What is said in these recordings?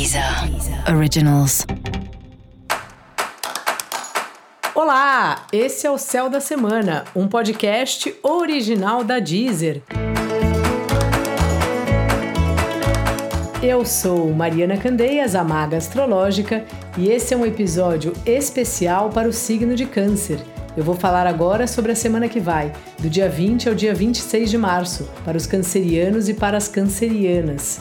Deezer Originals. Olá, esse é o Céu da Semana, um podcast original da Deezer. Eu sou Mariana Candeias, a maga astrológica, e esse é um episódio especial para o signo de Câncer. Eu vou falar agora sobre a semana que vai, do dia 20 ao dia 26 de março, para os cancerianos e para as cancerianas.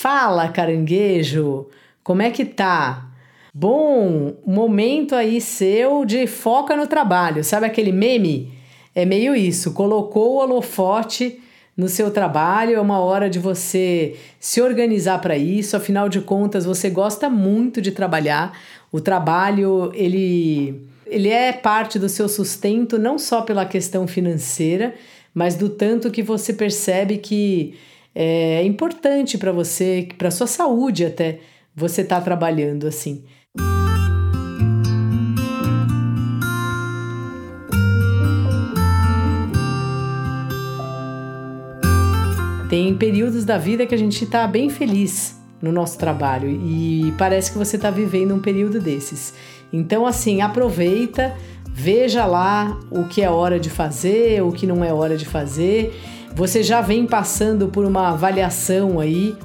Fala, caranguejo! Como é que tá? Bom, momento aí seu de foca no trabalho. Sabe aquele meme? É meio isso. Colocou o holofote no seu trabalho, é uma hora de você se organizar para isso. Afinal de contas, você gosta muito de trabalhar. O trabalho, ele ele é parte do seu sustento não só pela questão financeira, mas do tanto que você percebe que é importante para você, para sua saúde até, você tá trabalhando assim. Tem períodos da vida que a gente está bem feliz no nosso trabalho e parece que você está vivendo um período desses. Então, assim, aproveita, veja lá o que é hora de fazer, o que não é hora de fazer você já vem passando por uma avaliação aí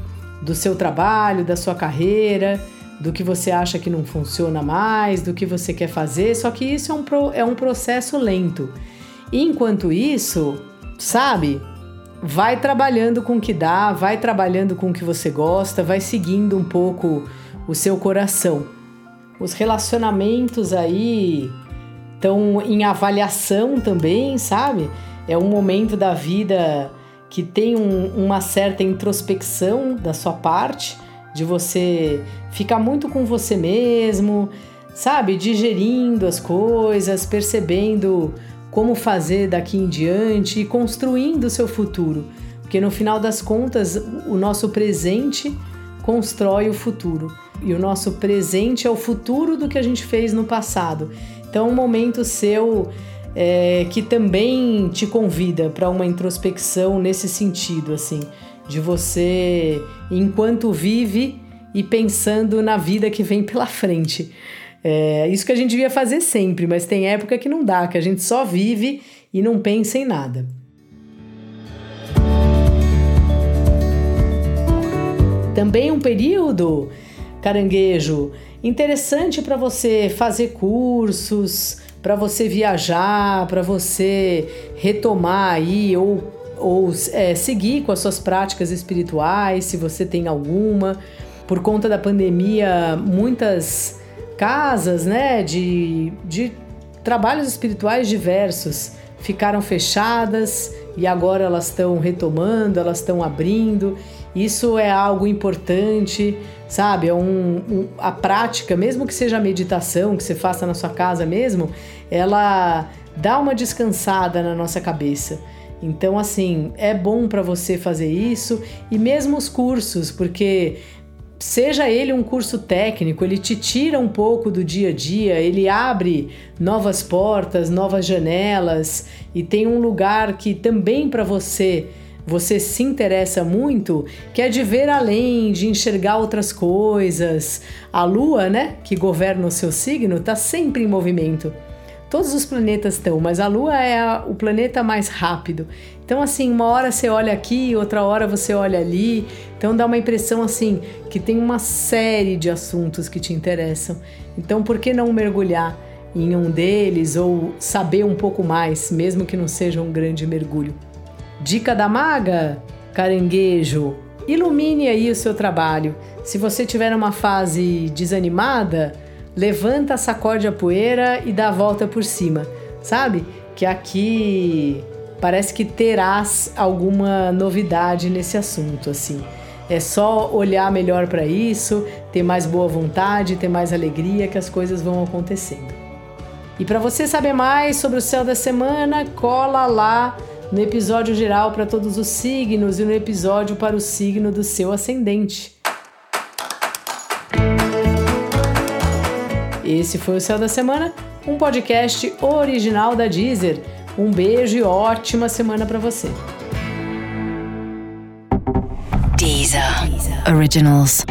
do seu trabalho, da sua carreira, do que você acha que não funciona mais, do que você quer fazer, só que isso é um, pro, é um processo lento. E enquanto isso, sabe, vai trabalhando com o que dá, vai trabalhando com o que você gosta, vai seguindo um pouco o seu coração. Os relacionamentos aí estão em avaliação também, sabe? é um momento da vida que tem um, uma certa introspecção da sua parte, de você ficar muito com você mesmo, sabe? Digerindo as coisas, percebendo como fazer daqui em diante e construindo o seu futuro. Porque no final das contas, o nosso presente constrói o futuro. E o nosso presente é o futuro do que a gente fez no passado. Então, um momento seu é, que também te convida para uma introspecção nesse sentido, assim, de você, enquanto vive e pensando na vida que vem pela frente. É isso que a gente devia fazer sempre, mas tem época que não dá, que a gente só vive e não pensa em nada. Também um período, caranguejo, interessante para você fazer cursos, para você viajar, para você retomar aí ou, ou é, seguir com as suas práticas espirituais, se você tem alguma. Por conta da pandemia, muitas casas né, de, de trabalhos espirituais diversos ficaram fechadas e agora elas estão retomando, elas estão abrindo. Isso é algo importante, sabe? É um, um, a prática, mesmo que seja a meditação que você faça na sua casa mesmo, ela dá uma descansada na nossa cabeça. Então, assim, é bom para você fazer isso e mesmo os cursos, porque seja ele um curso técnico, ele te tira um pouco do dia a dia, ele abre novas portas, novas janelas e tem um lugar que também para você você se interessa muito, que é de ver além, de enxergar outras coisas. A lua, né, que governa o seu signo, está sempre em movimento. Todos os planetas estão, mas a Lua é a, o planeta mais rápido. Então, assim, uma hora você olha aqui, outra hora você olha ali. Então, dá uma impressão assim que tem uma série de assuntos que te interessam. Então, por que não mergulhar em um deles ou saber um pouco mais, mesmo que não seja um grande mergulho? Dica da maga, caranguejo, ilumine aí o seu trabalho. Se você tiver uma fase desanimada, levanta, sacode a poeira e dá a volta por cima, sabe? Que aqui parece que terás alguma novidade nesse assunto, assim. É só olhar melhor para isso, ter mais boa vontade, ter mais alegria que as coisas vão acontecendo. E para você saber mais sobre o céu da semana, cola lá no episódio geral para todos os signos e no episódio para o signo do seu ascendente. Esse foi o Céu da Semana, um podcast original da Deezer. Um beijo e ótima semana para você. Deezer. Originals.